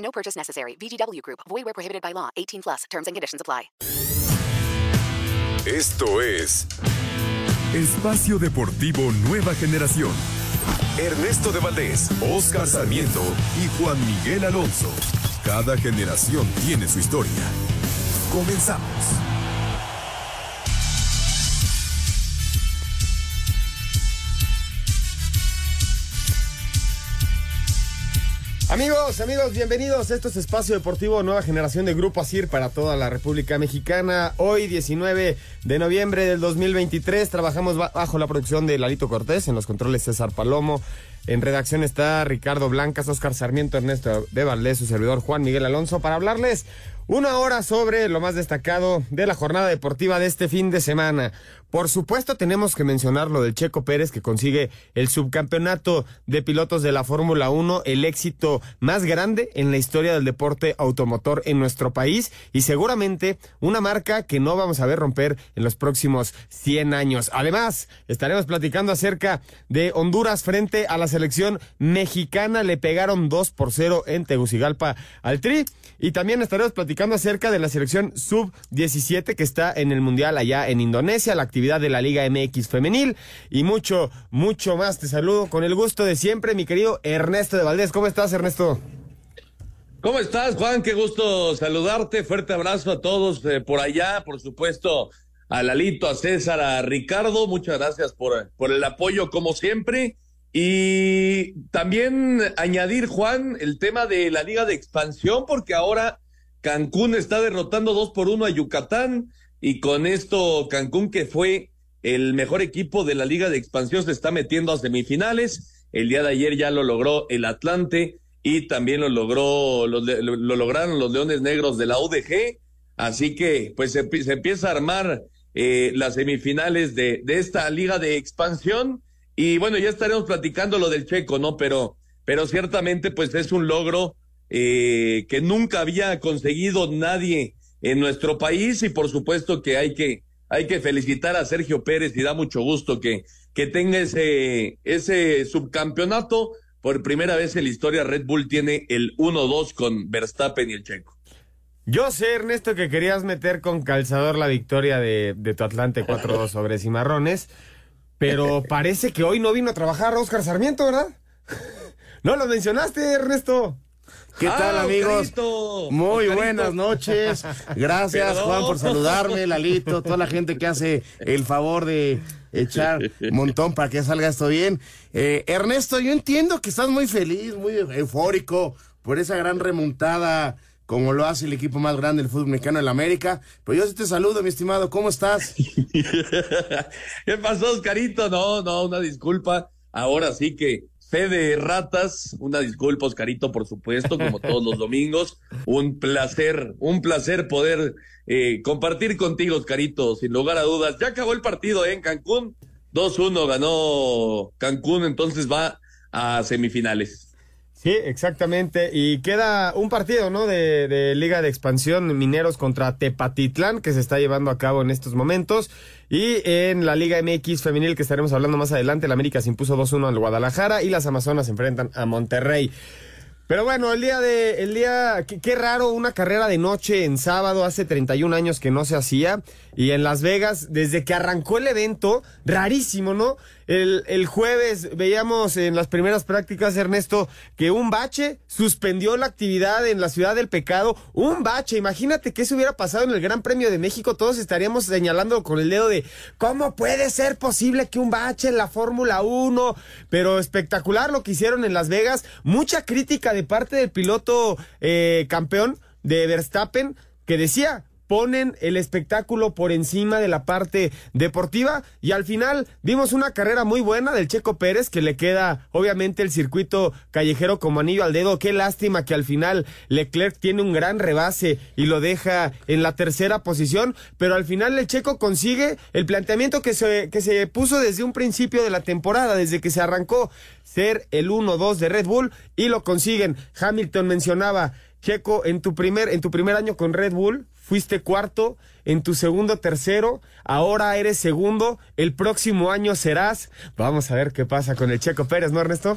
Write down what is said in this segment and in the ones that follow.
No purchase necessary. VGW Group. Void where prohibited by law. 18 plus. Terms and conditions apply. Esto es Espacio Deportivo Nueva Generación. Ernesto de Valdés, Oscar Sarmiento y Juan Miguel Alonso. Cada generación tiene su historia. Comenzamos. Amigos, amigos, bienvenidos. Esto es Espacio Deportivo Nueva Generación de Grupo ASIR para toda la República Mexicana. Hoy, 19 de noviembre del 2023, trabajamos bajo la producción de Lalito Cortés, en los controles César Palomo. En redacción está Ricardo Blancas, Oscar Sarmiento, Ernesto de Valdés, su servidor Juan Miguel Alonso, para hablarles una hora sobre lo más destacado de la jornada deportiva de este fin de semana. Por supuesto, tenemos que mencionar lo del Checo Pérez que consigue el subcampeonato de pilotos de la Fórmula 1, el éxito más grande en la historia del deporte automotor en nuestro país y seguramente una marca que no vamos a ver romper en los próximos 100 años. Además, estaremos platicando acerca de Honduras frente a la selección mexicana. Le pegaron 2 por 0 en Tegucigalpa al Tri. Y también estaremos platicando acerca de la selección sub-17 que está en el Mundial allá en Indonesia, la actividad de la Liga MX femenil y mucho, mucho más. Te saludo con el gusto de siempre, mi querido Ernesto de Valdés. ¿Cómo estás, Ernesto? ¿Cómo estás, Juan? Qué gusto saludarte. Fuerte abrazo a todos eh, por allá, por supuesto, a Lalito, a César, a Ricardo. Muchas gracias por, por el apoyo, como siempre. Y también añadir, Juan, el tema de la Liga de Expansión, porque ahora Cancún está derrotando dos por uno a Yucatán y con esto Cancún, que fue el mejor equipo de la Liga de Expansión, se está metiendo a semifinales. El día de ayer ya lo logró el Atlante y también lo logró, lo, lograron los Leones Negros de la UDG. Así que pues se, empieza a armar eh, las semifinales de, de esta Liga de Expansión y bueno, ya estaremos platicando lo del Checo, ¿no? Pero, pero ciertamente, pues es un logro eh, que nunca había conseguido nadie en nuestro país y por supuesto que hay que, hay que felicitar a Sergio Pérez y da mucho gusto que, que tenga ese, ese subcampeonato. Por primera vez en la historia Red Bull tiene el 1-2 con Verstappen y el Checo. Yo sé, Ernesto, que querías meter con calzador la victoria de, de tu Atlante 4-2 sobre Cimarrones. Pero parece que hoy no vino a trabajar Oscar Sarmiento, ¿verdad? No lo mencionaste, Ernesto. ¿Qué tal, Ah, amigos? Oscarito, Muy buenas noches. Gracias. Juan, por saludarme, Lalito, toda la gente que hace el favor de echar un montón para que salga esto bien. Eh, Ernesto, yo entiendo que estás muy feliz, muy eufórico por esa gran remontada como lo hace el equipo más grande del fútbol mexicano en la América. Pero yo sí te saludo, mi estimado. ¿Cómo estás? ¿Qué pasó, Oscarito? No, no, una disculpa. Ahora sí que fe de ratas, una disculpa, Oscarito, por supuesto, como todos los domingos. Un placer, un placer poder eh, compartir contigo, Oscarito, sin lugar a dudas. Ya acabó el partido ¿eh? en Cancún. 2-1 ganó Cancún, entonces va a semifinales. Sí, exactamente. Y queda un partido, ¿no? De, de, Liga de Expansión Mineros contra Tepatitlán, que se está llevando a cabo en estos momentos. Y en la Liga MX femenil, que estaremos hablando más adelante, la América se impuso 2-1 al Guadalajara y las Amazonas se enfrentan a Monterrey. Pero bueno, el día de, el día, qué, qué, raro, una carrera de noche en sábado, hace 31 años que no se hacía, y en Las Vegas, desde que arrancó el evento, rarísimo, ¿no? El, jueves veíamos en las primeras prácticas, Ernesto, que un bache suspendió la actividad en la Ciudad del Pecado, un bache, imagínate que eso hubiera pasado en el Gran Premio de México, todos estaríamos señalando con el dedo de, ¿cómo puede ser posible que un bache en la Fórmula 1? Pero espectacular lo que hicieron en Las Vegas, mucha crítica de parte del piloto eh, campeón de Verstappen que decía, ponen el espectáculo por encima de la parte deportiva y al final vimos una carrera muy buena del Checo Pérez que le queda obviamente el circuito callejero como anillo al dedo. Qué lástima que al final Leclerc tiene un gran rebase y lo deja en la tercera posición, pero al final el Checo consigue el planteamiento que se, que se puso desde un principio de la temporada, desde que se arrancó, ser el 1-2 de Red Bull y lo consiguen. Hamilton mencionaba Checo, en tu primer, en tu primer año con Red Bull, fuiste cuarto, en tu segundo tercero, ahora eres segundo, el próximo año serás. Vamos a ver qué pasa con el Checo Pérez, ¿no, Ernesto?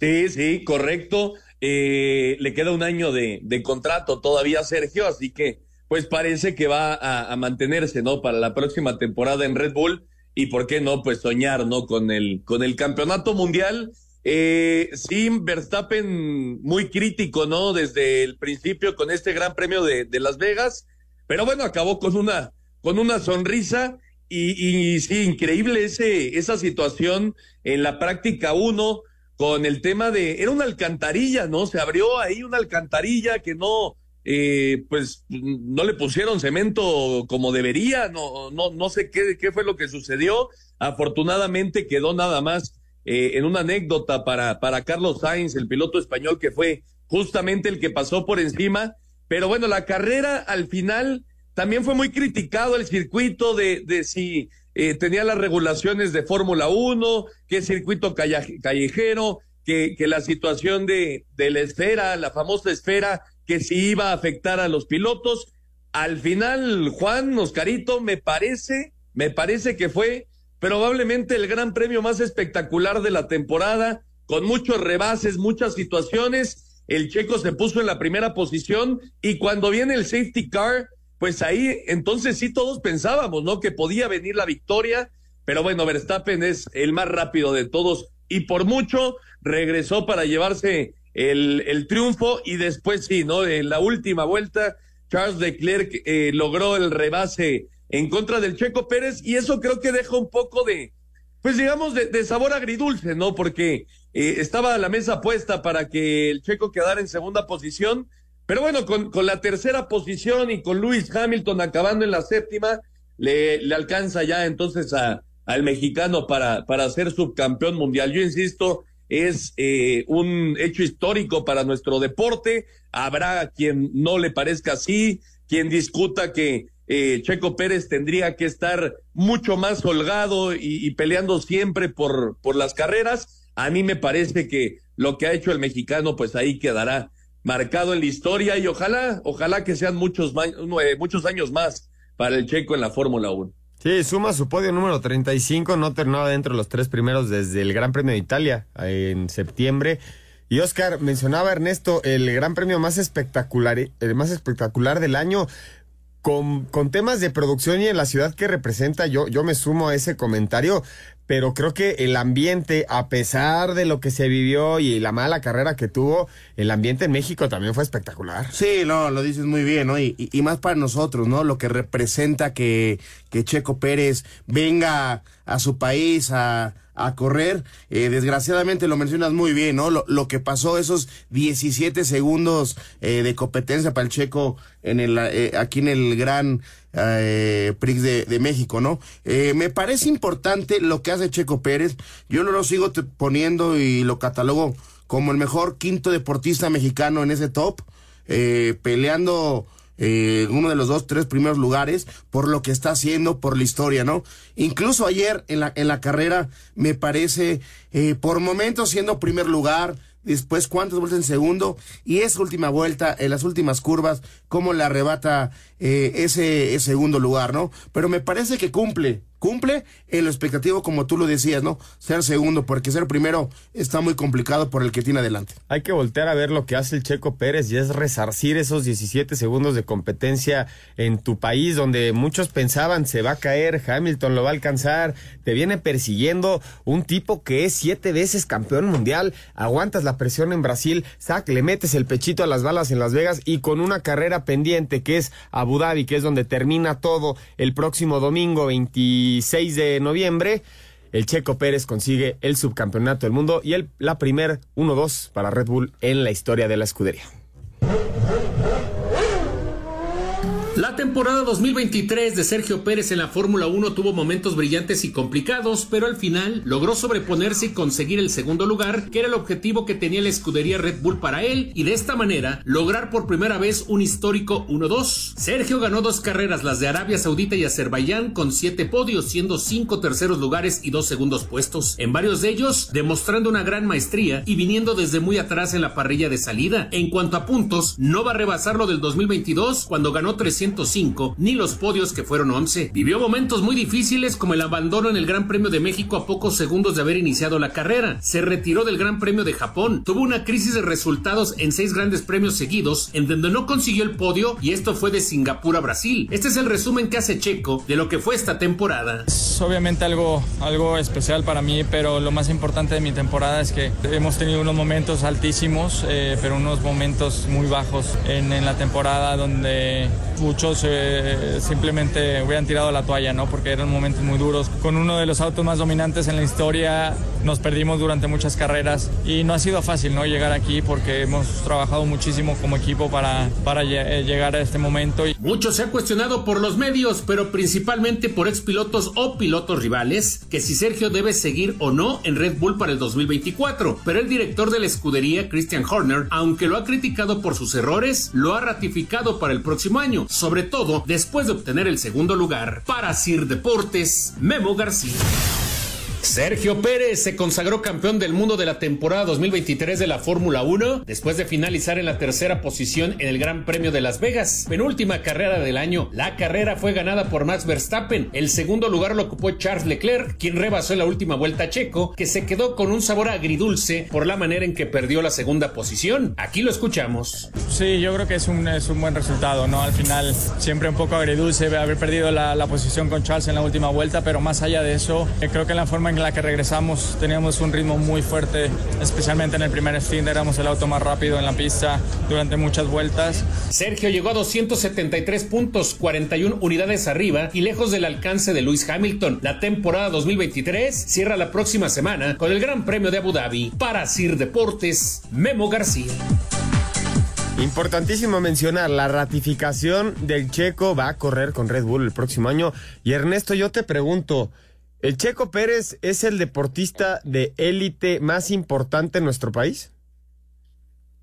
Sí, sí, correcto. Eh, le queda un año de, contrato todavía Sergio, así que pues parece que va a, a, mantenerse, ¿no? Para la próxima temporada en Red Bull y por qué no, pues soñar, ¿no? Con el, con el campeonato mundial eh, sí, Verstappen muy crítico, ¿no? Desde el principio con este Gran Premio de, Las Vegas, pero bueno, acabó con una, con una sonrisa y, y sí, increíble ese, esa situación en la práctica uno con el tema de, era una alcantarilla, ¿no? Se abrió ahí una alcantarilla que no, eh, pues no le pusieron cemento como debería, no, no, no sé qué, qué fue lo que sucedió. Afortunadamente quedó nada más eh, en una anécdota para, para Carlos Sainz, el piloto español que fue justamente el que pasó por encima. Pero bueno, la carrera al final también fue muy criticado el circuito de, de si eh, tenía las regulaciones de Fórmula 1, qué circuito callejero, que, que la situación de, de la esfera, la famosa esfera, que si iba a afectar a los pilotos. Al final, Juan Oscarito, me parece, me parece que fue probablemente el gran premio más espectacular de la temporada, con muchos rebases, muchas situaciones. El checo se puso en la primera posición y cuando viene el safety car, pues ahí entonces sí todos pensábamos, ¿no? Que podía venir la victoria, pero bueno, Verstappen es el más rápido de todos y por mucho regresó para llevarse el, triunfo y después sí, ¿no? En la última vuelta, Charles Leclerc eh, logró el rebase en contra del Checo Pérez y eso creo que deja un poco de, pues digamos, de, de sabor agridulce, ¿no? Porque eh, estaba la mesa puesta para que el Checo quedara en segunda posición, pero bueno, con, con la tercera posición y con Lewis Hamilton acabando en la séptima, le, le alcanza ya entonces a, al mexicano para, para ser subcampeón mundial. Yo insisto, es eh, un hecho histórico para nuestro deporte. Habrá quien no le parezca así, quien discuta que eh, Checo Pérez tendría que estar mucho más holgado y, peleando siempre por, por las carreras. A mí me parece que lo que ha hecho el mexicano, pues ahí quedará marcado en la historia y ojalá, ojalá que sean muchos, muchos años más para el Checo en la Fórmula 1. Sí, suma su podio número 35, no terminaba dentro de los tres primeros desde el Gran Premio de Italia en septiembre. Y Oscar mencionaba Ernesto el Gran Premio más espectacular, el más espectacular del año con, con, temas de producción y en la ciudad que representa, yo, yo me sumo a ese comentario, pero creo que el ambiente, a pesar de lo que se vivió y la mala carrera que tuvo, el ambiente en México también fue espectacular. Sí, no, lo dices muy bien, ¿no? Y, y, y más para nosotros, ¿no? Lo que representa que, que Checo Pérez venga a su país a a correr. Eh, desgraciadamente lo mencionas muy bien, ¿no? Lo, lo que pasó esos 17 segundos eh, de competencia para el checo en el, eh, aquí en el Gran Prix de, de, México, ¿no? me parece importante lo que hace Checo Pérez. Yo no lo sigo poniendo y lo catalogo como el mejor quinto deportista mexicano en ese top, peleando eh, uno de los dos, tres primeros lugares por lo que está haciendo, por la historia, ¿no? Incluso ayer en la, en la carrera me parece, eh, por momentos siendo primer lugar, después cuántas vueltas en segundo y esa última vuelta en las últimas curvas cómo le arrebata eh, ese, ese, segundo lugar, ¿no? Pero me parece que cumple, cumple en lo expectativo como tú lo decías, ¿no? Ser segundo, porque ser primero está muy complicado por el que tiene adelante. Hay que voltear a ver lo que hace el Checo Pérez y es resarcir esos 17 segundos de competencia en tu país donde muchos pensaban se va a caer, Hamilton lo va a alcanzar, te viene persiguiendo un tipo que es siete veces campeón mundial, aguantas la presión en Brasil, sac, le metes el pechito a las balas en Las Vegas y con una carrera pendiente que es Abu Dhabi, que es donde termina todo el próximo domingo 26 de noviembre, el Checo Pérez consigue el subcampeonato del mundo y el, la primer 1-2 para Red Bull en la historia de la escudería. La temporada 2023 de Sergio Pérez en la Fórmula 1 tuvo momentos brillantes y complicados, pero al final logró sobreponerse y conseguir el segundo lugar, que era el objetivo que tenía la escudería Red Bull para él, y de esta manera lograr por primera vez un histórico 1-2. Sergio ganó dos carreras, las de Arabia Saudita y Azerbaiyán, con siete podios, siendo cinco terceros lugares y dos segundos puestos. En varios de ellos, demostrando una gran maestría y viniendo desde muy atrás en la parrilla de salida. En cuanto a puntos, no va a rebasar lo del 2022, cuando ganó 300 ni los podios que fueron 11. Vivió momentos muy difíciles como el abandono en el Gran Premio de México a pocos segundos de haber iniciado la carrera. Se retiró del Gran Premio de Japón. Tuvo una crisis de resultados en seis grandes premios seguidos, en donde no consiguió el podio y esto fue de Singapur a Brasil. Este es el resumen que hace Checo de lo que fue esta temporada. Es obviamente algo, algo especial para mí, pero lo más importante de mi temporada es que hemos tenido unos momentos altísimos, eh, pero unos momentos muy bajos en, en la temporada donde muchos eh, simplemente hubieran tirado la toalla, ¿no? Porque eran momentos muy duros. Con uno de los autos más dominantes en la historia nos perdimos durante muchas carreras y no ha sido fácil, ¿no? Llegar aquí porque hemos trabajado muchísimo como equipo para, para eh, llegar a este momento. Mucho se ha cuestionado por los medios, pero principalmente por expilotos o pilotos rivales, que si Sergio debe seguir o no en Red Bull para el 2024. Pero el director de la escudería, Christian Horner, aunque lo ha criticado por sus errores, lo ha ratificado para el próximo año sobre todo después de obtener el segundo lugar. Para Sir Deportes, Memo García. Sergio Pérez se consagró campeón del mundo de la temporada 2023 de la Fórmula 1 después de finalizar en la tercera posición en el Gran Premio de Las Vegas, penúltima carrera del año. La carrera fue ganada por Max Verstappen. El segundo lugar lo ocupó Charles Leclerc, quien rebasó en la última vuelta a Checo, que se quedó con un sabor agridulce por la manera en que perdió la segunda posición. Aquí lo escuchamos. Sí, yo creo que es un, es un buen resultado, ¿no? Al final siempre un poco agridulce haber perdido la, la posición con Charles en la última vuelta, pero más allá de eso, eh, creo que la forma en la que regresamos teníamos un ritmo muy fuerte, especialmente en el primer stint, éramos el auto más rápido en la pista durante muchas vueltas. Sergio llegó a 273 puntos, 41 unidades arriba y lejos del alcance de Lewis Hamilton. La temporada 2023 cierra la próxima semana con el Gran Premio de Abu Dhabi. Para Sir Deportes, Memo García. Importantísimo mencionar, la ratificación del checo va a correr con Red Bull el próximo año. Y Ernesto, yo te pregunto, ¿El Checo Pérez es el deportista de élite más importante en nuestro país?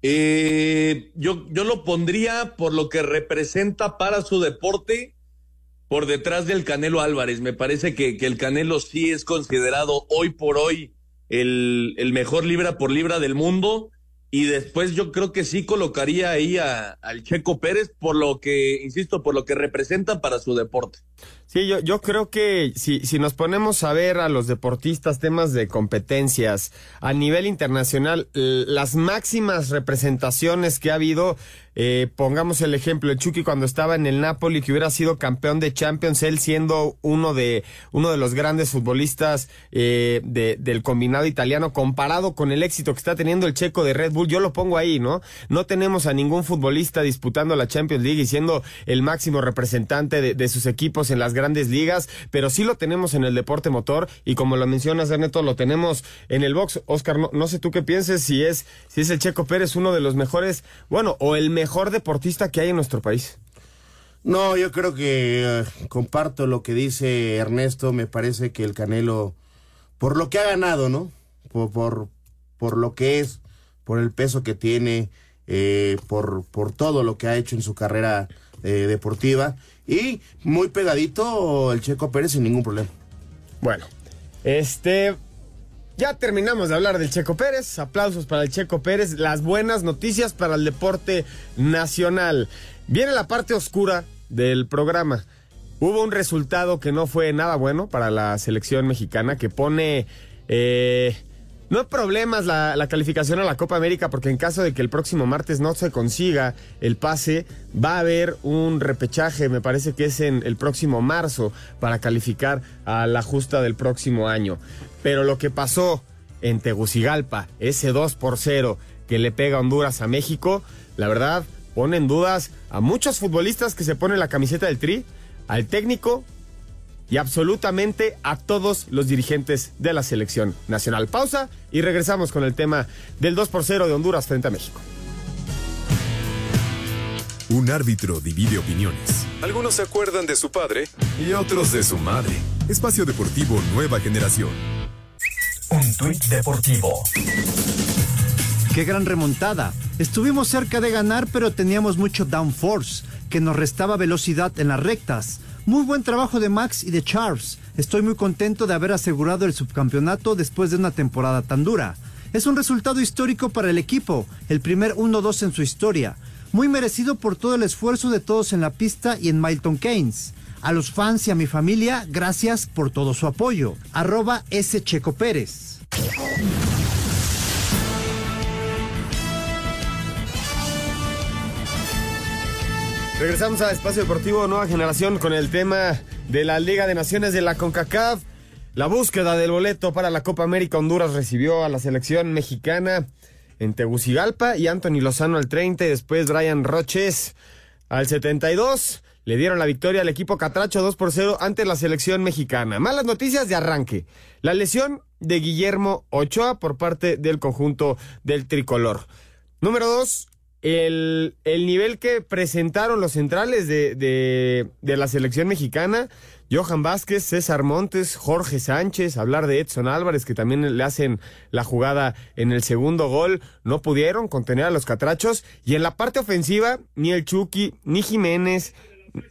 Eh, yo, yo lo pondría por lo que representa para su deporte por detrás del Canelo Álvarez. Me parece que, que el Canelo sí es considerado hoy por hoy el, el, mejor libra por libra del mundo. Y después yo creo que sí colocaría ahí a, al Checo Pérez por lo que, insisto, por lo que representa para su deporte. Sí, yo, yo creo que si, si nos ponemos a ver a los deportistas temas de competencias a nivel internacional, las máximas representaciones que ha habido, eh, pongamos el ejemplo, el Chucky cuando estaba en el Napoli, que hubiera sido campeón de Champions, él siendo uno de, uno de los grandes futbolistas eh, de, del combinado italiano, comparado con el éxito que está teniendo el checo de Red Bull, yo lo pongo ahí, ¿no? No tenemos a ningún futbolista disputando la Champions League y siendo el máximo representante de, de sus equipos en las grandes ligas, pero sí lo tenemos en el deporte motor y como lo mencionas, Ernesto, lo tenemos en el box. Oscar, no, no sé tú qué pienses si es, si es el Checo Pérez uno de los mejores, bueno, o el mejor deportista que hay en nuestro país. No, yo creo que uh, comparto lo que dice Ernesto. Me parece que el Canelo, por lo que ha ganado, ¿no? Por, por, por lo que es, por el peso que tiene, eh, por, por todo lo que ha hecho en su carrera eh, deportiva. Y muy pegadito el Checo Pérez sin ningún problema. Bueno, este. Ya terminamos de hablar del Checo Pérez. Aplausos para el Checo Pérez. Las buenas noticias para el deporte nacional. Viene la parte oscura del programa. Hubo un resultado que no fue nada bueno para la selección mexicana que pone. Eh, no problemas la, la, calificación a la Copa América porque en caso de que el próximo martes no se consiga el pase, va a haber un repechaje, me parece que es en el próximo marzo, para calificar a la justa del próximo año. Pero lo que pasó en Tegucigalpa, ese 2 por 0 que le pega Honduras a México, la verdad pone en dudas a muchos futbolistas que se ponen la camiseta del Tri, al técnico y absolutamente a todos los dirigentes de la selección nacional. Pausa y regresamos con el tema del 2 por 0 de Honduras frente a México. Un árbitro divide opiniones. Algunos se acuerdan de su padre y otros de su madre. Espacio Deportivo Nueva Generación. Un tuit deportivo. Qué gran remontada. Estuvimos cerca de ganar, pero teníamos mucho downforce, que nos restaba velocidad en las rectas. Muy buen trabajo de Max y de Charles. Estoy muy contento de haber asegurado el subcampeonato después de una temporada tan dura. Es un resultado histórico para el equipo, el primer 1-2 en su historia. Muy merecido por todo el esfuerzo de todos en la pista y en Milton Keynes. A los fans y a mi familia, gracias por todo su apoyo. Arroba S. Checo Pérez. Regresamos a Espacio Deportivo Nueva Generación con el tema de la Liga de Naciones de la CONCACAF. La búsqueda del boleto para la Copa América Honduras recibió a la selección mexicana en Tegucigalpa y Anthony Lozano al 30 y después Brian Roches al 72. Le dieron la victoria al equipo Catracho 2 por 0 ante la selección mexicana. Malas noticias de arranque. La lesión de Guillermo Ochoa por parte del conjunto del tricolor. Número 2, el, el, nivel que presentaron los centrales de, de, de, la selección mexicana, Johan Vázquez, César Montes, Jorge Sánchez, hablar de Edson Álvarez, que también le hacen la jugada en el segundo gol, no pudieron contener a los catrachos. Y en la parte ofensiva, ni el Chucky, ni Jiménez,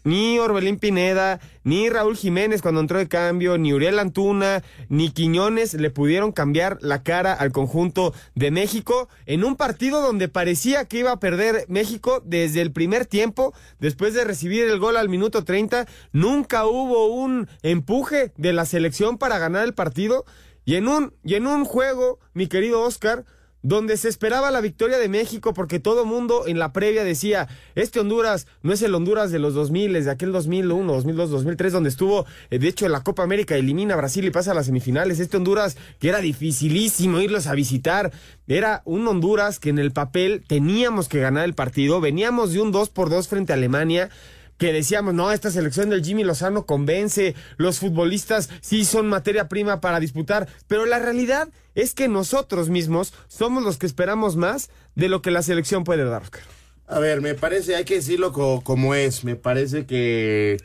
ni Orbelín Pineda, ni Raúl Jiménez cuando entró de cambio, ni Uriel Antuna, ni Quiñones le pudieron cambiar la cara al conjunto de México en un partido donde parecía que iba a perder México desde el primer tiempo, después de recibir el gol al minuto 30, nunca hubo un empuje de la selección para ganar el partido. Y en un y en un juego, mi querido Oscar, donde se esperaba la victoria de México porque todo mundo en la previa decía, este Honduras no es el Honduras de los 2000, de aquel 2001, 2002, 2003, donde estuvo, eh, de hecho, en la Copa América elimina a Brasil y pasa a las semifinales. Este Honduras que era dificilísimo irlos a visitar, era un Honduras que en el papel teníamos que ganar el partido, veníamos de un 2 por 2 frente a Alemania que decíamos, no, esta selección del Jimmy Lozano convence, los futbolistas sí son materia prima para disputar, pero la realidad es que nosotros mismos somos los que esperamos más de lo que la selección puede dar. A ver, me parece, hay que decirlo como es, me parece que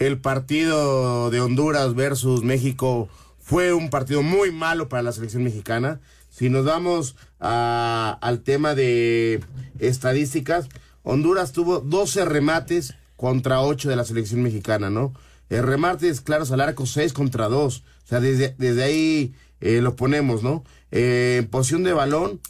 el partido de Honduras versus México fue un partido muy malo para la selección mexicana. Si nos vamos a, al tema de estadísticas, Honduras tuvo 12 remates contra 8 de la selección mexicana, ¿no? El remate es claro al arco 6 contra 2. O sea, desde, desde ahí eh, lo ponemos, ¿no? Eh, posición de balón,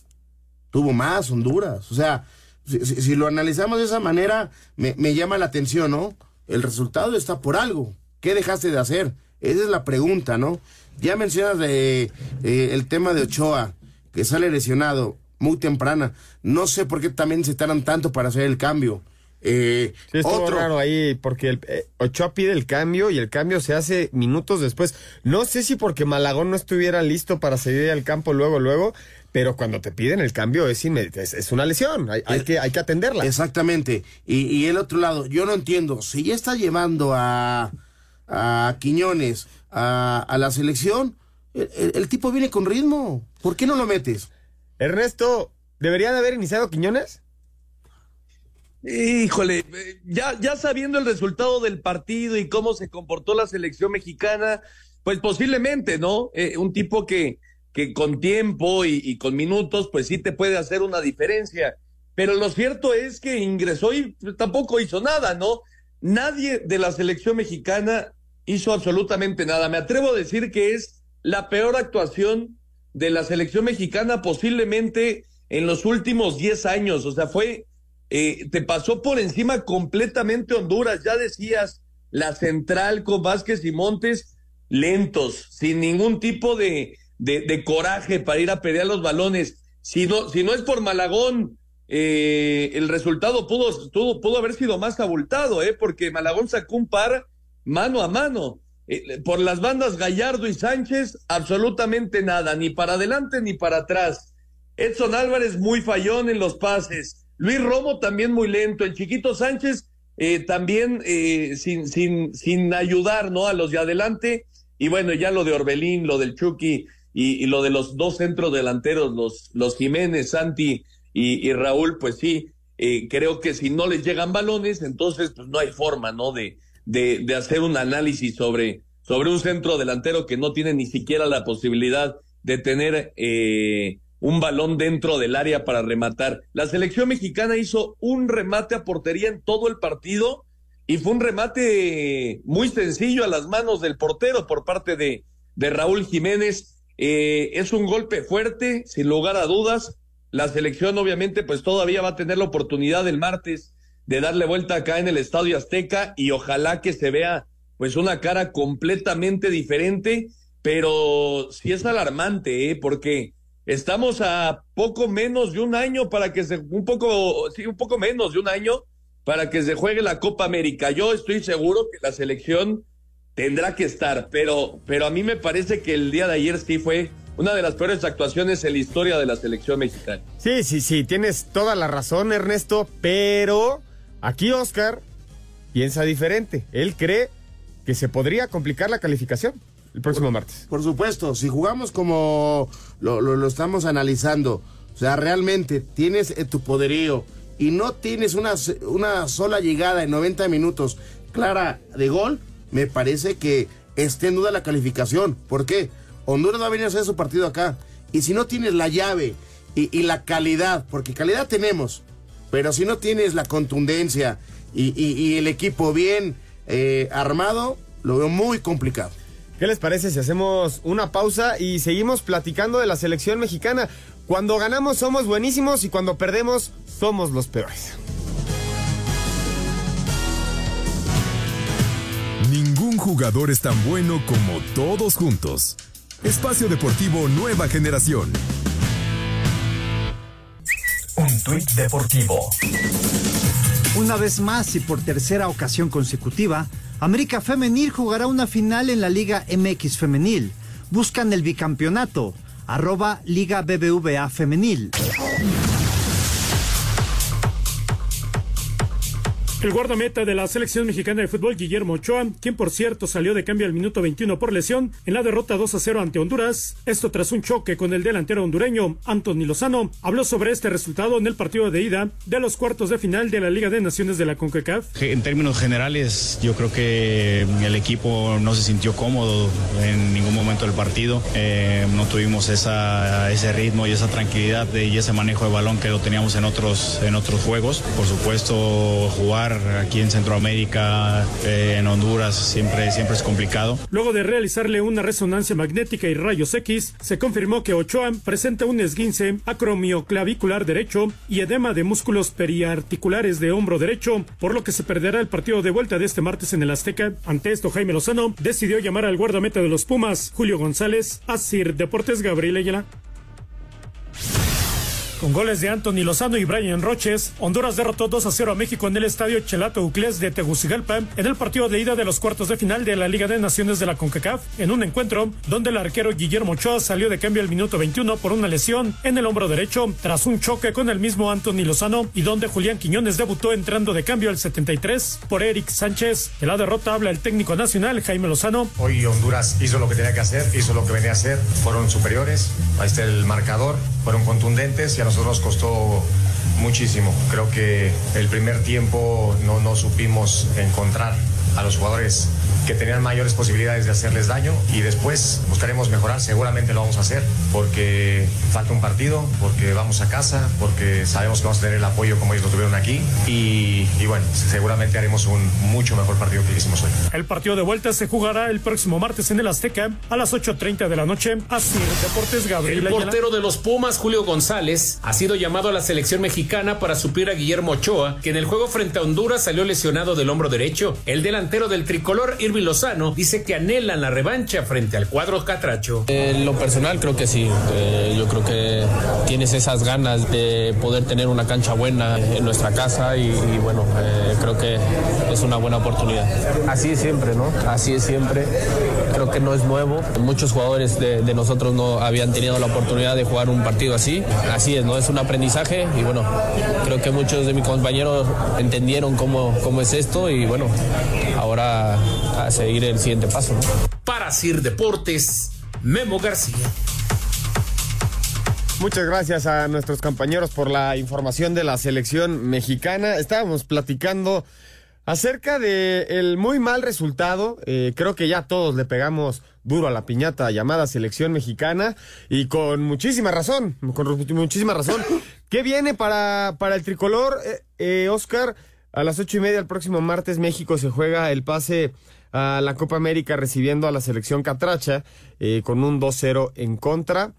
tuvo más Honduras. O sea, si, si lo analizamos de esa manera, me, me, llama la atención, ¿no? El resultado está por algo. ¿Qué dejaste de hacer? Esa es la pregunta, ¿no? Ya mencionas de, eh, el tema de Ochoa, que sale lesionado muy temprana. No sé por qué también se tardan tanto para hacer el cambio. Eh, sí, otro... raro ahí porque el, eh, Ochoa pide el cambio y el cambio se hace minutos después. No sé si porque Malagón no estuviera listo para seguir al campo luego, luego, pero cuando te piden el cambio es, es, es una lesión, hay, hay, que, hay que atenderla. Exactamente. Y, y, el otro lado, yo no entiendo, si ya está llevando a, a Quiñones a, a la selección, el, el, el tipo viene con ritmo. ¿Por qué no lo metes? Ernesto, ¿debería de haber iniciado Quiñones? Híjole, ya, ya sabiendo el resultado del partido y cómo se comportó la selección mexicana, pues posiblemente, ¿no? Eh, un tipo que, que con tiempo y, y, con minutos, pues sí te puede hacer una diferencia. Pero lo cierto es que ingresó y tampoco hizo nada, ¿no? Nadie de la selección mexicana hizo absolutamente nada. Me atrevo a decir que es la peor actuación de la selección mexicana posiblemente en los últimos 10 años. O sea, fue eh, te pasó por encima completamente Honduras. Ya decías, la central con Vázquez y Montes, lentos, sin ningún tipo de, de, coraje para ir a pelear los balones. Si no, si no es por Malagón, eh, el resultado pudo, pudo, pudo, haber sido más abultado, ¿eh? porque Malagón sacó un par mano a mano. Eh, por las bandas Gallardo y Sánchez, absolutamente nada, ni para adelante ni para atrás. Edson Álvarez muy fallón en los pases. Luis Romo también muy lento. El Chiquito Sánchez eh, también eh, sin, sin, sin ayudar ¿no? a los de adelante. Y bueno, ya lo de Orbelín, lo del Chucky y, lo de los dos centros delanteros, los, los Jiménez, Santi y, y Raúl, pues sí. eh, creo que si no les llegan balones, entonces pues no hay forma, ¿no? De, de, de hacer un análisis sobre, sobre un centro delantero que no tiene ni siquiera la posibilidad de tener eh, un balón dentro del área para rematar. La selección mexicana hizo un remate a portería en todo el partido y fue un remate muy sencillo a las manos del portero por parte de, de Raúl Jiménez. Eh, es un golpe fuerte, sin lugar a dudas. La selección obviamente pues todavía va a tener la oportunidad el martes de darle vuelta acá en el Estadio Azteca y ojalá que se vea pues una cara completamente diferente, pero sí es alarmante, ¿eh? porque estamos a poco menos de un año para que se, un poco, sí, un poco menos de un año para que se juegue la Copa América. Yo estoy seguro que la selección tendrá que estar, pero, pero a mí me parece que el día de ayer sí fue una de las peores actuaciones en la historia de la selección mexicana. Sí, sí, sí, tienes toda la razón, Ernesto, pero aquí Oscar piensa diferente. Él cree que se podría complicar la calificación el próximo martes. Por supuesto, si jugamos como lo, lo, lo estamos analizando, o sea, realmente tienes eh, tu poderío y no tienes una, una sola llegada en 90 minutos clara de gol, me parece que esté en duda la calificación. ¿Por qué? Honduras va a venir a hacer su partido acá. Y si no tienes la llave y, y la calidad, porque calidad tenemos, pero si no tienes la contundencia y, y, y el equipo bien eh, armado, lo veo muy complicado. ¿Qué les parece si hacemos una pausa y seguimos platicando de la selección mexicana? Cuando ganamos somos buenísimos y cuando perdemos somos los peores. Ningún jugador es tan bueno como todos juntos. Espacio Deportivo Nueva Generación. Un tuit deportivo. Una vez más y por tercera ocasión consecutiva, América Femenil jugará una final en la Liga MX Femenil. Buscan el bicampeonato. Arroba Liga BBVA Femenil. El guardameta de la selección mexicana de fútbol, Guillermo Ochoa, quien por cierto salió de cambio al minuto 21 por lesión en la derrota 2 a 0 ante Honduras, esto tras un choque con el delantero hondureño Anthony Lozano, habló sobre este resultado en el partido de ida de los cuartos de final de la Liga de Naciones de la CONCACAF. En términos generales, yo creo que el equipo no se sintió cómodo en ningún momento del partido, eh, no tuvimos ese ritmo y esa tranquilidad y ese manejo de balón que lo teníamos en otros, en otros juegos. Por supuesto, jugar aquí en Centroamérica, eh, en Honduras, siempre, siempre es complicado. Luego de realizarle una resonancia magnética y rayos X, se confirmó que Ochoa presenta un esguince acromioclavicular derecho y edema de músculos periarticulares de hombro derecho, por lo que se perderá el partido de vuelta de este martes en el Azteca. Ante esto, Jaime Lozano decidió llamar al guardameta de los Pumas, Julio González, a Sir Deportes Gabriel Ayala. Con goles de Anthony Lozano y Brian Roches, Honduras derrotó 2 a 0 a México en el estadio Chelato Uclés de Tegucigalpa en el partido de ida de los cuartos de final de la Liga de Naciones de la CONCACAF, en un encuentro donde el arquero Guillermo Ochoa salió de cambio al minuto 21 por una lesión en el hombro derecho tras un choque con el mismo Anthony Lozano y donde Julián Quiñones debutó entrando de cambio al 73 por Eric Sánchez. De la derrota habla el técnico nacional Jaime Lozano. Hoy Honduras hizo lo que tenía que hacer, hizo lo que venía a hacer, fueron superiores, ahí está el marcador, fueron contundentes y a nosotros nos costó muchísimo. Creo que el primer tiempo no, no supimos encontrar a los jugadores que tenían mayores posibilidades de hacerles daño y después buscaremos mejorar, seguramente lo vamos a hacer porque falta un partido, porque vamos a casa, porque sabemos que vamos a tener el apoyo como ellos lo tuvieron aquí y, y bueno, seguramente haremos un mucho mejor partido que hicimos hoy. El partido de vuelta se jugará el próximo martes en el Azteca a las 8.30 de la noche. Así, Deportes Gabriel. El portero de los Pumas, Julio González, ha sido llamado a la selección mexicana para suplir a Guillermo Ochoa, que en el juego frente a Honduras salió lesionado del hombro derecho. El delantero del tricolor, Irving Lozano, dice que anhelan la revancha frente al cuadro catracho. En lo personal creo que sí, eh, yo creo que tienes esas ganas de poder tener una cancha buena en nuestra casa y, y bueno, eh, creo que es una buena oportunidad. Así es siempre, ¿no? Así es siempre, creo que no es nuevo, muchos jugadores de, de nosotros no habían tenido la oportunidad de jugar un partido así, así es, ¿no? Es un aprendizaje y bueno, creo que muchos de mis compañeros entendieron cómo, cómo es esto y bueno, ahora a seguir el siguiente paso. ¿no? Para Sir Deportes, Memo García. Muchas gracias a nuestros compañeros por la información de la selección mexicana. Estábamos platicando acerca de el muy mal resultado. Eh, creo que ya todos le pegamos duro a la piñata llamada selección mexicana y con muchísima razón, con muchísima razón. ¿Qué viene para, para el tricolor, eh, eh, Oscar? A las ocho y media el próximo martes México se juega el pase a la Copa América recibiendo a la selección Catracha eh, con un 2-0 en contra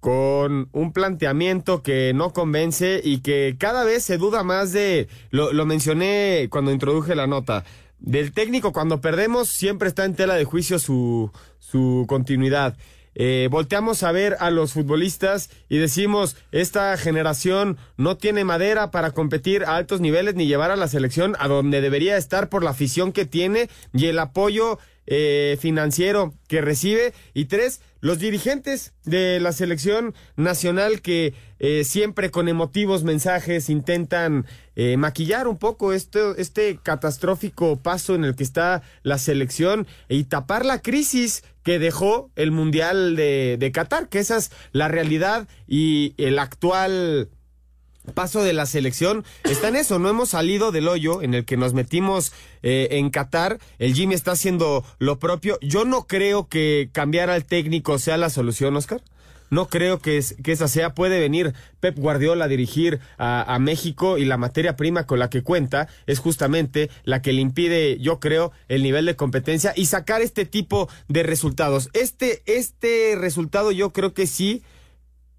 con un planteamiento que no convence y que cada vez se duda más de, lo, lo, mencioné cuando introduje la nota, del técnico cuando perdemos siempre está en tela de juicio su, su continuidad. Eh, volteamos a ver a los futbolistas y decimos, esta generación no tiene madera para competir a altos niveles ni llevar a la selección a donde debería estar por la afición que tiene y el apoyo eh, financiero que recibe. Y tres, los dirigentes de la selección nacional que eh, siempre con emotivos mensajes intentan eh, maquillar un poco este, este catastrófico paso en el que está la selección y tapar la crisis que dejó el Mundial de, de Qatar, que esa es la realidad y el actual paso de la selección está en eso, no hemos salido del hoyo en el que nos metimos eh, en Qatar, el Jimmy está haciendo lo propio, yo no creo que cambiar al técnico sea la solución, Oscar. No creo que, es, que esa sea. Puede venir Pep Guardiola a dirigir a, México y la materia prima con la que cuenta es justamente la que le impide, yo creo, el nivel de competencia y sacar este tipo de resultados. Este, este resultado yo creo que sí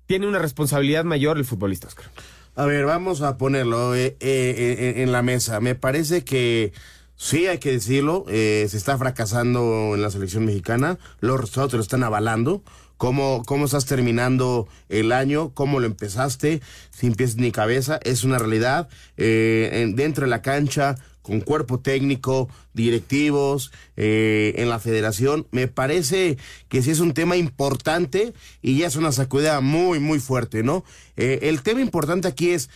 tiene una responsabilidad mayor el futbolista, Oscar. A ver, vamos a ponerlo eh, eh, en la mesa. Me parece que sí, hay que decirlo, eh, se está fracasando en la selección mexicana. Los resultados lo están avalando. Cómo, cómo estás terminando el año, cómo lo empezaste, sin pies ni cabeza, es una realidad. En, dentro de la cancha, con cuerpo técnico, directivos, eh, en la federación. Me parece que sí es un tema importante y ya es una sacudida muy, muy fuerte, ¿no? Eh, el tema importante aquí es,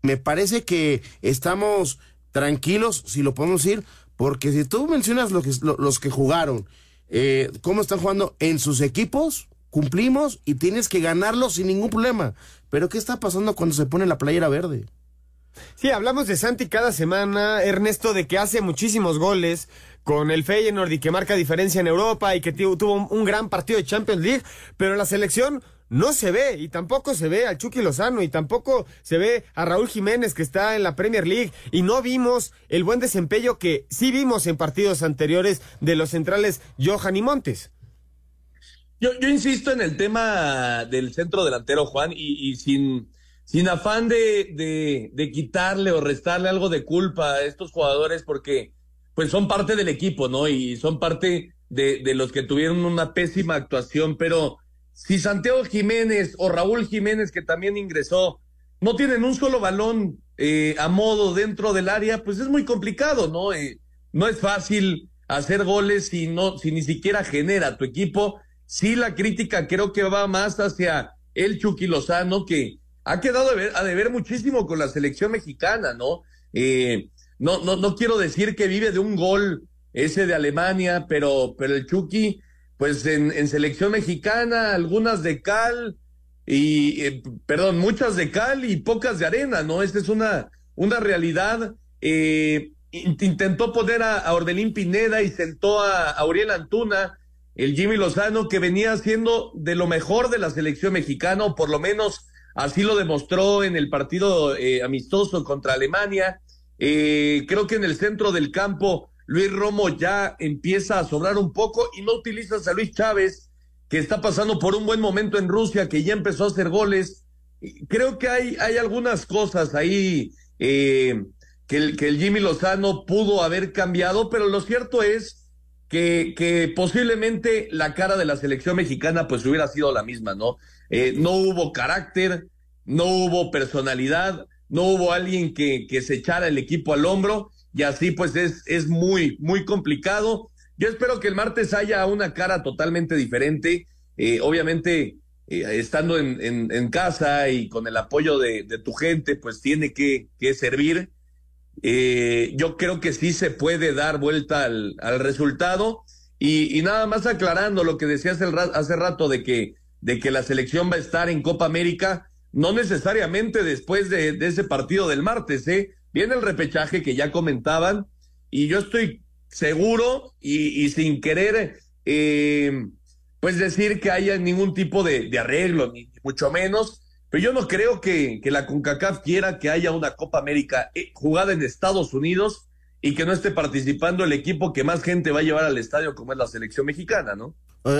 me parece que estamos tranquilos, si lo podemos decir, porque si tú mencionas lo que, lo, los que jugaron, eh, cómo están jugando en sus equipos, cumplimos y tienes que ganarlo sin ningún problema. Pero ¿qué está pasando cuando se pone la playera verde? Sí, hablamos de Santi cada semana, Ernesto, de que hace muchísimos goles con el Feyenoord y que marca diferencia en Europa y que tuvo un gran partido de Champions League, pero la selección no se ve y tampoco se ve al Chucky Lozano y tampoco se ve a Raúl Jiménez que está en la Premier League y no vimos el buen desempeño que sí vimos en partidos anteriores de los centrales Johan y Montes. Yo, insisto en el tema del centro delantero, Juan, y, sin sin afán de, de, quitarle o restarle algo de culpa a estos jugadores porque pues son parte del equipo, ¿no? Y son parte de los que tuvieron una pésima actuación, pero si Santiago Jiménez o Raúl Jiménez, que también ingresó, no tienen un solo balón eh, a modo dentro del área, pues es muy complicado, ¿no? Eh, no es fácil hacer goles si no, si ni siquiera genera tu equipo. Sí, la crítica creo que va más hacia el Chucky Lozano, que ha quedado a deber, muchísimo con la selección mexicana, ¿no? Eh, no, no, no quiero decir que vive de un gol ese de Alemania, pero, pero el Chucky, pues en, en selección mexicana, algunas de cal y, eh, perdón, muchas de cal y pocas de arena, ¿no? Esta es una, una realidad. Eh, intentó poner a, a, Orbelín Pineda y sentó a, a Uriel Antuna, el Jimmy Lozano, que venía siendo de lo mejor de la selección mexicana, o por lo menos Así lo demostró en el partido eh, amistoso contra Alemania. Eh, creo que en el centro del campo Luis Romo ya empieza a sobrar un poco y no utilizas a Luis Chávez, que está pasando por un buen momento en Rusia, que ya empezó a hacer goles. Creo que hay, hay algunas cosas ahí eh, que, el, Jimmy Lozano pudo haber cambiado, pero lo cierto es que, que posiblemente la cara de la selección mexicana pues hubiera sido la misma, ¿no? Eh, no hubo carácter, no hubo personalidad, no hubo alguien que, que se echara el equipo al hombro y así pues es, es muy, muy complicado. Yo espero que el martes haya una cara totalmente diferente, eh, obviamente eh, estando en, en, casa y con el apoyo de, de tu gente, pues tiene que, que servir. Eh, yo creo que sí se puede dar vuelta al, al resultado y, y, nada más aclarando lo que decías el, hace rato de que de que la selección va a estar en Copa América, no necesariamente después de, ese partido del martes, ¿eh? Viene el repechaje que ya comentaban y yo estoy seguro y, sin querer, eh, pues decir que haya ningún tipo de, arreglo, ni, mucho menos, pero yo no creo que, que, la CONCACAF quiera que haya una Copa América eh, jugada en Estados Unidos y que no esté participando el equipo que más gente va a llevar al estadio como es la selección mexicana, ¿no?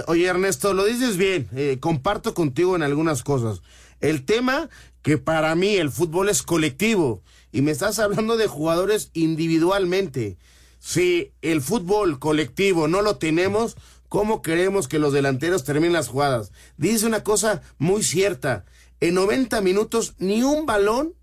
Oye, Ernesto, lo dices bien, eh, comparto contigo en algunas cosas. El tema que para mí el fútbol es colectivo y me estás hablando de jugadores individualmente. Si el fútbol colectivo no lo tenemos, ¿cómo queremos que los delanteros terminen las jugadas? Dice una cosa muy cierta, en 90 minutos ni un balón,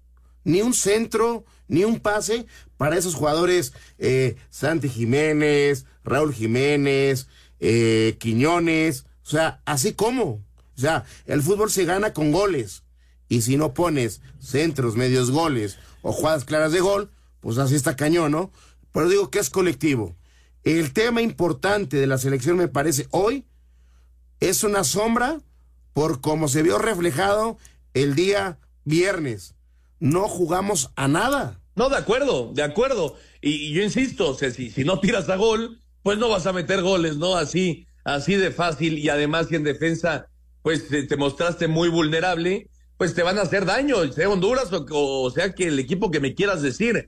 ni un centro, ni un pase para esos jugadores, eh, Santi Jiménez, Raúl Jiménez, eh, Quiñones, o sea, así como. O sea, el fútbol se gana con goles. Y si no pones centros, medios goles o jugadas claras de gol, pues así está cañón, ¿no? Pero digo que es colectivo. El tema importante de la selección me parece hoy es una sombra por cómo se vio reflejado el día viernes. No jugamos a nada. No, de acuerdo, de acuerdo. Y, yo insisto, o sea, si, si no tiras a gol, pues no vas a meter goles, ¿no? Así, así de fácil y además si en defensa, pues te, mostraste muy vulnerable, pues te van a hacer daño, sea Honduras o, sea que el equipo que me quieras decir.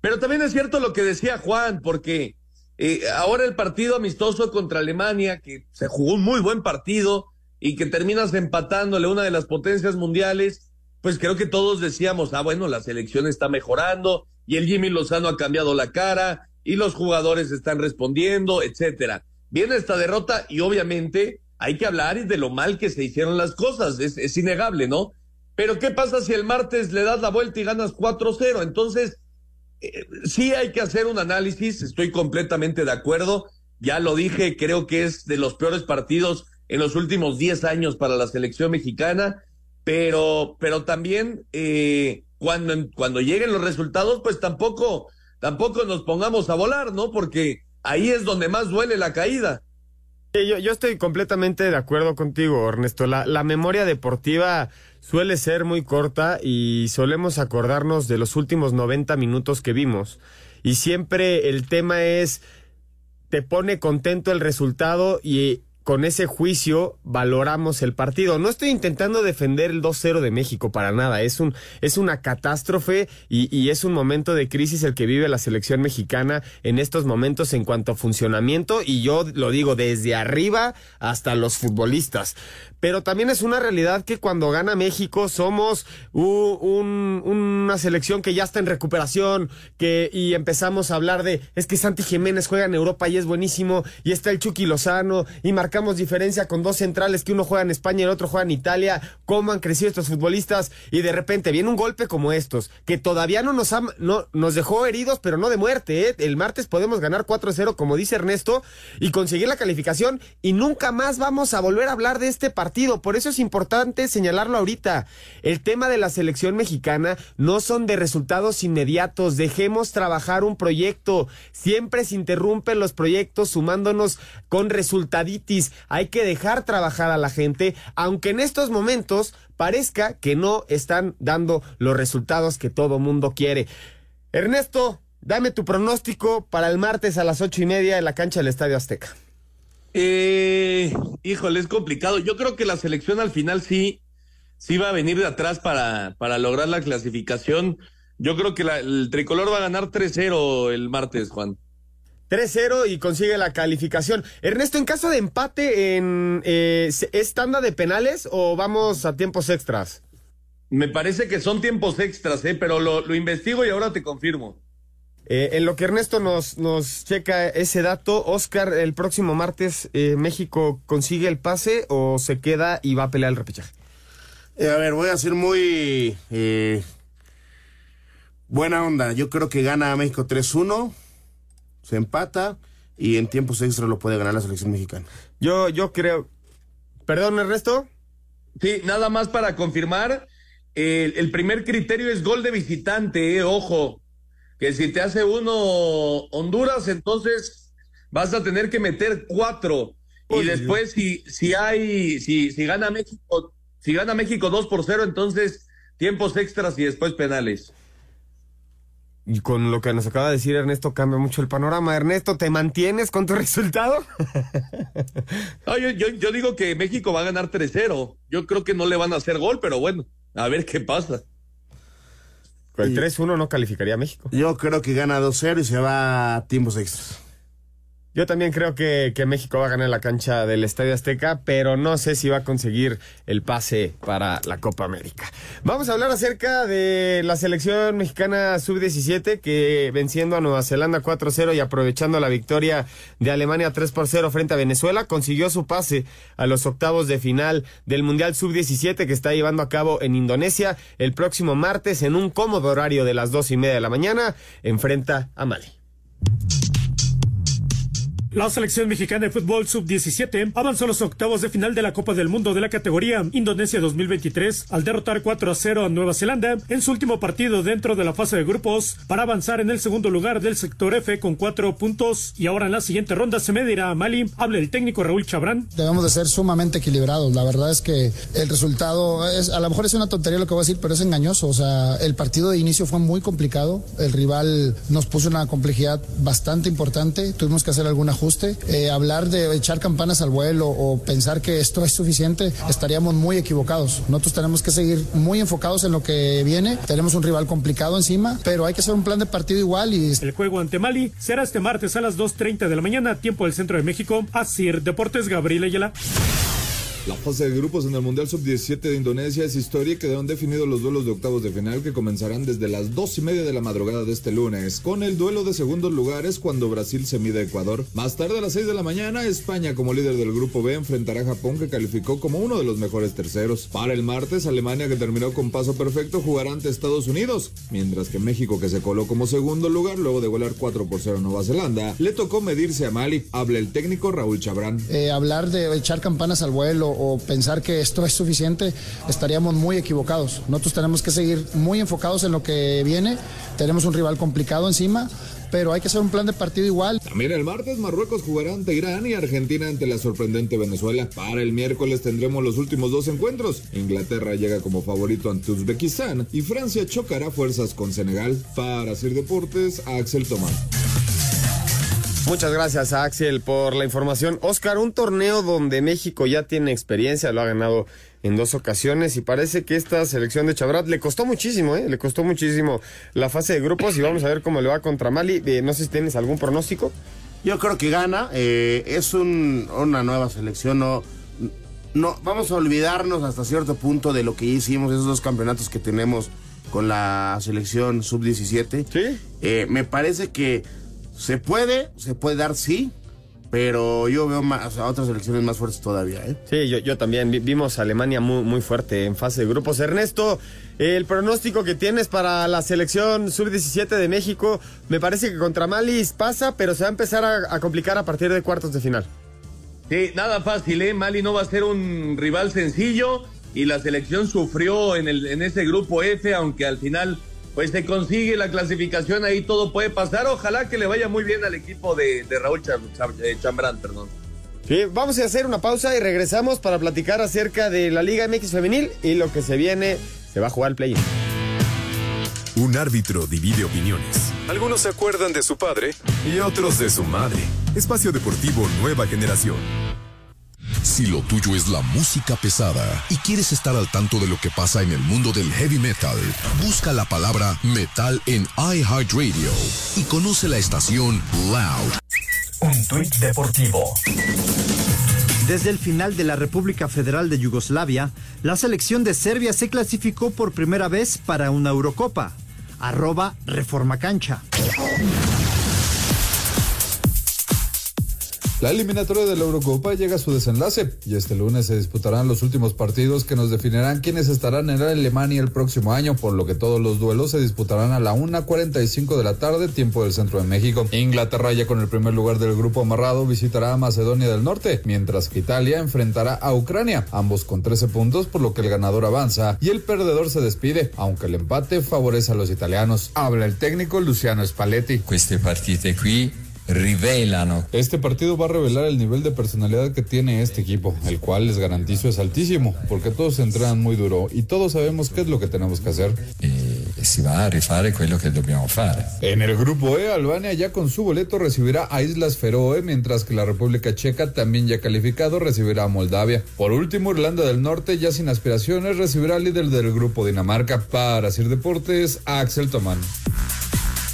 Pero también es cierto lo que decía Juan, porque eh, ahora el partido amistoso contra Alemania, que se jugó un muy buen partido y que terminas empatándole una de las potencias mundiales, pues creo que todos decíamos, ah, bueno, la selección está mejorando y el Jimmy Lozano ha cambiado la cara y los jugadores están respondiendo, etcétera. Viene esta derrota y obviamente hay que hablar de lo mal que se hicieron las cosas, es, innegable, ¿no? Pero ¿qué pasa si el martes le das la vuelta y ganas 4-0? Entonces, eh, sí hay que hacer un análisis, estoy completamente de acuerdo, ya lo dije, creo que es de los peores partidos en los últimos 10 años para la selección mexicana, pero, pero también eh, cuando, cuando lleguen los resultados, pues tampoco tampoco nos pongamos a volar, ¿no? Porque ahí es donde más duele la caída. Yo, yo estoy completamente de acuerdo contigo, Ernesto. La, la memoria deportiva suele ser muy corta y solemos acordarnos de los últimos 90 minutos que vimos. Y siempre el tema es, te pone contento el resultado y con ese juicio valoramos el partido. No estoy intentando defender el 2-0 de México para nada. Es un es una catástrofe y, es un momento de crisis el que vive la selección mexicana en estos momentos en cuanto a funcionamiento y yo lo digo desde arriba hasta los futbolistas pero también es una realidad que cuando gana México somos una selección que ya está en recuperación, que y empezamos a hablar de es que Santi Jiménez juega en Europa y es buenísimo, y está el Chucky Lozano, y diferencia con dos centrales que uno juega en España y el otro juega en Italia, cómo han crecido estos futbolistas, y de repente viene un golpe como estos, que todavía no nos no, nos dejó heridos, pero no de muerte, ¿eh? el martes podemos ganar 4-0, como dice Ernesto, y conseguir la calificación, y nunca más vamos a volver a hablar de este partido por eso es importante señalarlo ahorita. El tema de la selección mexicana no son de resultados inmediatos. Dejemos trabajar un proyecto. Siempre se interrumpen los proyectos sumándonos con resultaditis. Hay que dejar trabajar a la gente, aunque en estos momentos parezca que no están dando los resultados que todo mundo quiere. Ernesto, dame tu pronóstico para el martes a las ocho y media en la cancha del Estadio Azteca. Eh, híjole, es complicado. Yo creo que la selección al final sí, sí va a venir de atrás para, para lograr la clasificación. Yo creo que el tricolor va a ganar 3-0 el martes, Juan. 3-0 y consigue la calificación. Ernesto, en caso de empate, en, eh, ¿es tanda de penales o vamos a tiempos extras? Me parece que son tiempos extras, ¿eh? pero lo, lo investigo y ahora te confirmo. Eh, en lo que Ernesto nos, nos checa ese dato, Oscar, el próximo martes, eh, ¿México consigue el pase o se queda y va a pelear el repechaje? Eh, a ver, voy a ser muy buena onda. Yo creo que gana México 3-1, se empata y en tiempos extra lo puede ganar la selección mexicana. Yo, yo creo. Perdón, Ernesto. Sí, nada más para confirmar. El, el primer criterio es gol de visitante, ojo que si te hace uno Honduras, entonces vas a tener que meter cuatro. Y después, si, si hay, si, si gana México, si gana México 2 por 0, entonces tiempos extras y después penales. Y con lo que nos acaba de decir Ernesto cambia mucho el panorama. Ernesto, ¿te mantienes con tu resultado? no, yo, yo, yo, digo que México va a ganar 3-0. Yo creo que no le van a hacer gol, pero bueno, a ver qué pasa. El 3-1 no calificaría a México. Yo creo que gana 2-0 y se va a tiempos extras. Yo también creo que, México va a ganar la cancha del Estadio Azteca, pero no sé si va a conseguir el pase para la Copa América. Vamos a hablar acerca de la selección mexicana sub-17 que venciendo a Nueva Zelanda 4-0 y aprovechando la victoria de Alemania 3-0 frente a Venezuela, consiguió su pase a los octavos de final del Mundial sub-17 que está llevando a cabo en Indonesia el próximo martes en un cómodo horario de las dos y media de la mañana, enfrenta a Mali. La selección mexicana de fútbol sub-17 avanzó a los octavos de final de la Copa del Mundo de la categoría Indonesia 2023 al derrotar 4 a 0 a Nueva Zelanda en su último partido dentro de la fase de grupos para avanzar en el segundo lugar del sector F con cuatro puntos y ahora en la siguiente ronda se medirá a Mali. Habla el técnico Raúl Chabrán. Debemos de ser sumamente equilibrados. La verdad es que el resultado es, a lo mejor es una tontería lo que voy a decir, pero es engañoso. O sea, el partido de inicio fue muy complicado. El rival nos puso una complejidad bastante importante. Tuvimos que hacer algún ajuste eh, hablar de echar campanas al vuelo o pensar que esto es suficiente, estaríamos muy equivocados. Nosotros tenemos que seguir muy enfocados en lo que viene. Tenemos un rival complicado encima, pero hay que hacer un plan de partido igual. y El juego ante Mali será este martes a las 2.30 de la mañana, tiempo del centro de México. Asir Deportes, Gabriel Ayala. La fase de grupos en el Mundial Sub-17 de Indonesia es historia y quedaron definidos los duelos de octavos de final que comenzarán desde las dos y media de la madrugada de este lunes, con el duelo de segundos lugares cuando Brasil se mide a Ecuador. Más tarde a las 6 de la mañana, España como líder del grupo B enfrentará a Japón que calificó como uno de los mejores terceros. Para el martes, Alemania que terminó con paso perfecto jugará ante Estados Unidos, mientras que México que se coló como segundo lugar luego de volar 4 por 0 a Nueva Zelanda, le tocó medirse a Mali. Habla el técnico Raúl Chabrán. Eh, hablar de echar campanas al vuelo o pensar que esto es suficiente, estaríamos muy equivocados. Nosotros tenemos que seguir muy enfocados en lo que viene. Tenemos un rival complicado encima, pero hay que hacer un plan de partido igual. También el martes Marruecos jugará ante Irán y Argentina ante la sorprendente Venezuela. Para el miércoles tendremos los últimos dos encuentros. Inglaterra llega como favorito ante Uzbekistán y Francia chocará fuerzas con Senegal. Para hacer deportes, Axel Tomás. Muchas gracias a Axel por la información. Oscar, un torneo donde México ya tiene experiencia, lo ha ganado en dos ocasiones y parece que esta selección de Chabrat le costó muchísimo, ¿eh? le costó muchísimo la fase de grupos y vamos a ver cómo le va contra Mali. Eh, no sé si tienes algún pronóstico. Yo creo que gana, eh, es un, una nueva selección, no, no, vamos a olvidarnos hasta cierto punto de lo que hicimos, esos dos campeonatos que tenemos con la selección sub-17. Sí. Eh, me parece que se puede, se puede dar sí, pero yo veo más, a otras selecciones más fuertes todavía. ¿eh? Sí, yo, yo también. Vimos a Alemania muy, muy fuerte en fase de grupos. Ernesto, el pronóstico que tienes para la selección sub-17 de México, me parece que contra Mali pasa, pero se va a empezar a, a, complicar a partir de cuartos de final. Sí, nada fácil, ¿eh? Mali no va a ser un rival sencillo y la selección sufrió en, el, en ese grupo F, aunque al final pues se consigue la clasificación, ahí todo puede pasar. Ojalá que le vaya muy bien al equipo de, de Raúl Cham, Cham, Chambrán, perdón. Sí, vamos a hacer una pausa y regresamos para platicar acerca de la Liga MX Femenil y lo que se viene, se va a jugar el play. Un árbitro divide opiniones. Algunos se acuerdan de su padre y otros de su madre. Espacio Deportivo Nueva Generación. Si lo tuyo es la música pesada y quieres estar al tanto de lo que pasa en el mundo del heavy metal, busca la palabra metal en iHeartRadio y conoce la estación Loud. Un tuit deportivo. Desde el final de la República Federal de Yugoslavia, la selección de Serbia se clasificó por primera vez para una Eurocopa. Arroba Reforma Cancha. La eliminatoria de la Eurocopa llega a su desenlace y este lunes se disputarán los últimos partidos que nos definirán quiénes estarán en Alemania el próximo año, por lo que todos los duelos se disputarán a la 1.45 de la tarde, tiempo del centro de México. Inglaterra ya con el primer lugar del grupo amarrado visitará a Macedonia del Norte, mientras que Italia enfrentará a Ucrania, ambos con 13 puntos, por lo que el ganador avanza y el perdedor se despide, aunque el empate favorece a los italianos. Habla el técnico Luciano Spalletti. Rivelano. Este partido va a revelar el nivel de personalidad que tiene este equipo, el cual les garantizo es altísimo, porque todos entrenan muy duro y todos sabemos qué es lo que tenemos que hacer. Y si va a rifare quello que dobbiamo fare. En el grupo E, Albania ya con su boleto recibirá a Islas Feroe, mientras que la República Checa, también ya calificado, recibirá a Moldavia. Por último, Irlanda del Norte, ya sin aspiraciones, recibirá al líder del grupo Dinamarca. Para Sir Deportes, Axel Tomán.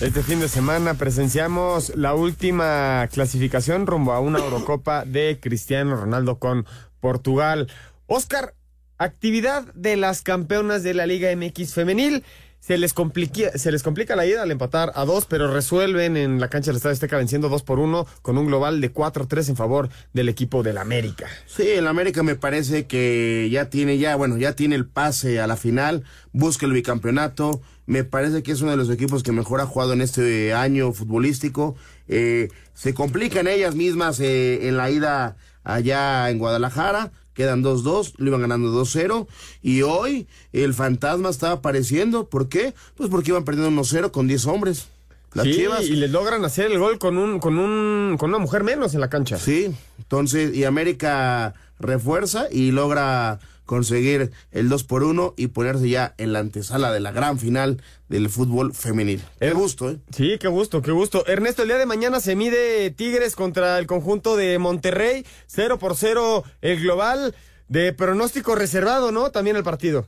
Este fin de semana presenciamos la última clasificación rumbo a una Eurocopa de Cristiano Ronaldo con Portugal. Oscar, actividad de las campeonas de la Liga MX femenil. Se les, complica, se les complica la ida al empatar a dos, pero resuelven en la cancha del Estadio Azteca venciendo dos por uno con un global de 4-3 en favor del equipo del América. Sí, el América me parece que ya tiene ya, bueno, ya tiene el pase a la final, busca el bicampeonato. Me parece que es uno de los equipos que mejor ha jugado en este año futbolístico. Eh, se complican ellas mismas eh, en la ida allá en Guadalajara Quedan 2-2, lo iban ganando 2-0. Y hoy el fantasma estaba apareciendo. ¿Por qué? Pues porque iban perdiendo 1-0 con 10 hombres. Las sí, y les logran hacer el gol con un, con un, con una mujer menos en la cancha. Sí, entonces, y América refuerza y logra conseguir el 2 por 1 y ponerse ya en la antesala de la gran final del fútbol femenil. Qué gusto, ¿eh? Sí, qué gusto, qué gusto. Ernesto, el día de mañana se mide Tigres contra el conjunto de Monterrey, 0 por 0 el global, de pronóstico reservado, ¿no? También el partido.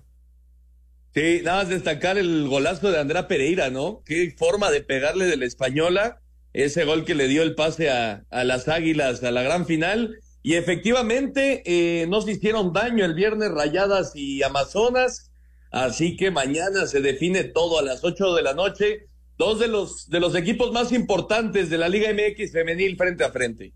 Sí, nada más destacar el golazo de Andrea Pereira, ¿no? Qué forma de pegarle de la española, ese gol que le dio el pase a, a las Águilas a la gran final y efectivamente, eh, no se hicieron daño el viernes Rayadas y Amazonas, así que mañana se define todo a las 8 de la noche. Dos de los, de los equipos más importantes de la Liga MX femenil frente a frente.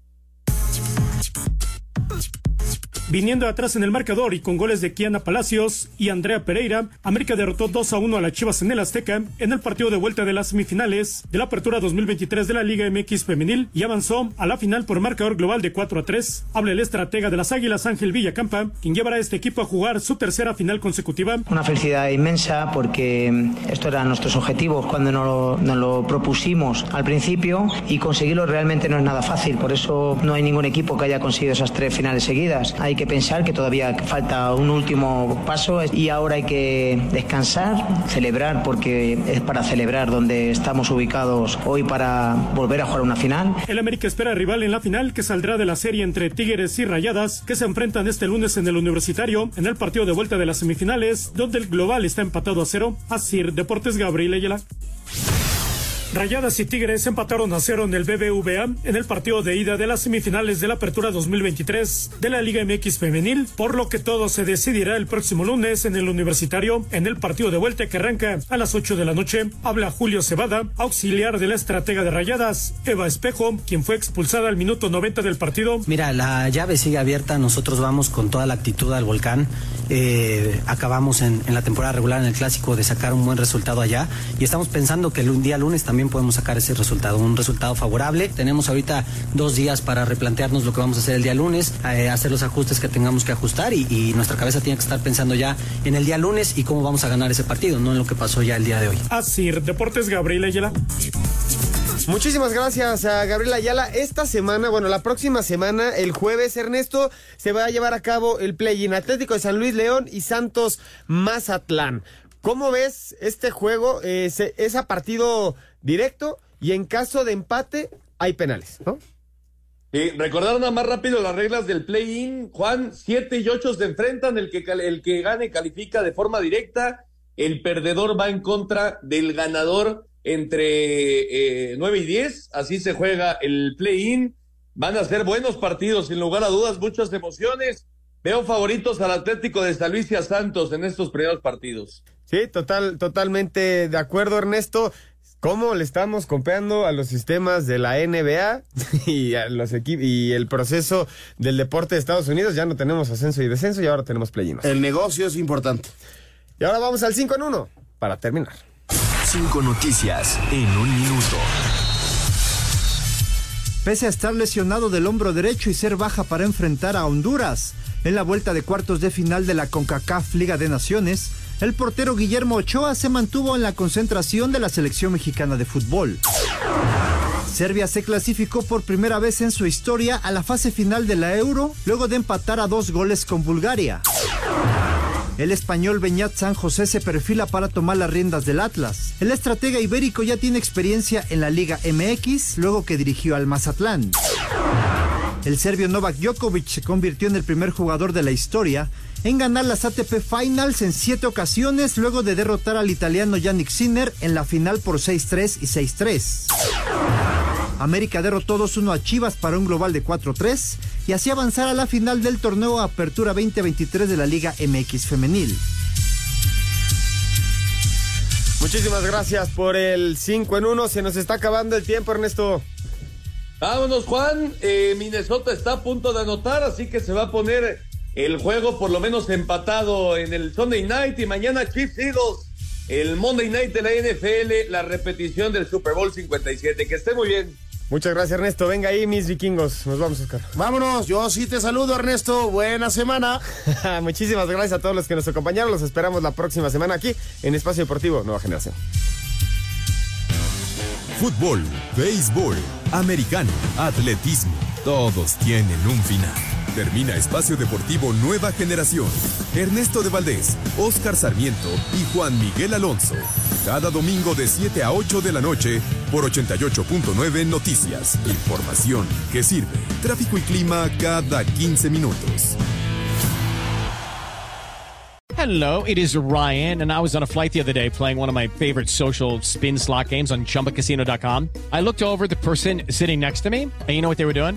Viniendo atrás en el marcador y con goles de Kiana Palacios y Andrea Pereira, América derrotó 2 a 1 a las Chivas en el Azteca en el partido de vuelta de las semifinales de la Apertura 2023 de la Liga MX Femenil y avanzó a la final por marcador global de 4 a 3. Habla el estratega de las Águilas Ángel Villacampa, quien llevará a este equipo a jugar su tercera final consecutiva. Una felicidad inmensa porque esto eran nuestros objetivos cuando nos lo, nos lo propusimos al principio y conseguirlo realmente no es nada fácil, por eso no hay ningún equipo que haya conseguido esas tres finales seguidas. Hay que pensar que todavía falta un último paso y ahora hay que descansar, celebrar, porque es para celebrar donde estamos ubicados hoy para volver a jugar una final. El América espera rival en la final que saldrá de la serie entre Tigres y Rayadas, que se enfrentan este lunes en el Universitario, en el partido de vuelta de las semifinales, donde el global está empatado a cero. Así, Deportes Gabriel Ayala. Rayadas y Tigres empataron a cero en el BBVA en el partido de ida de las semifinales de la Apertura 2023 de la Liga MX Femenil, por lo que todo se decidirá el próximo lunes en el Universitario en el partido de vuelta que arranca a las 8 de la noche. Habla Julio Cebada, auxiliar de la estratega de Rayadas, Eva Espejo, quien fue expulsada al minuto 90 del partido. Mira, la llave sigue abierta, nosotros vamos con toda la actitud al volcán. Eh, acabamos en, en la temporada regular en el clásico de sacar un buen resultado allá y estamos pensando que el día lunes también podemos sacar ese resultado, un resultado favorable. Tenemos ahorita dos días para replantearnos lo que vamos a hacer el día lunes, eh, hacer los ajustes que tengamos que ajustar y, y, nuestra cabeza tiene que estar pensando ya en el día lunes y cómo vamos a ganar ese partido, no en lo que pasó ya el día de hoy. Así, Deportes Gabriel Ayala. Muchísimas gracias a Gabriela Ayala. Esta semana, bueno, la próxima semana, el jueves, Ernesto, se va a llevar a cabo el play-in Atlético de San Luis León y Santos Mazatlán. ¿Cómo ves este juego? Eh, se, es a partido directo y en caso de empate hay penales, ¿no? Sí, recordar nada más rápido las reglas del play-in. Juan, 7 y 8 se enfrentan, el que, el que gane califica de forma directa, el perdedor va en contra del ganador entre eh, 9 y 10, así se juega el play-in. Van a ser buenos partidos, sin lugar a dudas, muchas emociones. Veo favoritos al Atlético de San Luis y a Santos en estos primeros partidos. Sí, total, totalmente de acuerdo, Ernesto. ¿Cómo le estamos copiando a los sistemas de la NBA y a los equipos y el proceso del deporte de Estados Unidos? Ya no tenemos ascenso y descenso y ahora tenemos play El negocio es importante. Y ahora vamos al 5 en 1 para terminar. Cinco noticias en un minuto. Pese a estar lesionado del hombro derecho y ser baja para enfrentar a Honduras en la vuelta de cuartos de final de la CONCACAF Liga de Naciones, el portero Guillermo Ochoa se mantuvo en la concentración de la selección mexicana de fútbol. Serbia se clasificó por primera vez en su historia a la fase final de la Euro luego de empatar a dos goles con Bulgaria. El español Beñat San José se perfila para tomar las riendas del Atlas. El estratega ibérico ya tiene experiencia en la Liga MX luego que dirigió al Mazatlán. El serbio Novak Djokovic se convirtió en el primer jugador de la historia en ganar las ATP Finals en siete ocasiones luego de derrotar al italiano Yannick Sinner en la final por 6-3 y 6-3. América derrotó 2-1 a Chivas para un global de 4-3 y así avanzar a la final del torneo Apertura 2023 de la Liga MX Femenil. Muchísimas gracias por el 5 en 1. Se nos está acabando el tiempo, Ernesto. Vámonos, Juan. Eh, Minnesota está a punto de anotar, así que se va a poner el juego por lo menos empatado en el Sunday Night y mañana Chiefs Eagles, el Monday Night de la NFL, la repetición del Super Bowl 57. Que esté muy bien. Muchas gracias, Ernesto. Venga ahí, mis vikingos. Nos vamos, Oscar. Vámonos. Yo sí te saludo, Ernesto. Buena semana. Muchísimas gracias a todos los que nos acompañaron. Los esperamos la próxima semana aquí en Espacio Deportivo Nueva Generación. Fútbol, béisbol, americano, atletismo, todos tienen un final. Termina Espacio Deportivo Nueva Generación. Ernesto de Valdés, Oscar Sarmiento y Juan Miguel Alonso. Cada domingo de 7 a 8 de la noche por 88.9 Noticias. Información que sirve. Tráfico y clima cada 15 minutos. Hello, it is Ryan, and I was on a flight the other day playing one of my favorite social spin slot games on chumbacasino.com. I looked over the person sitting next to me, and you know what they were doing?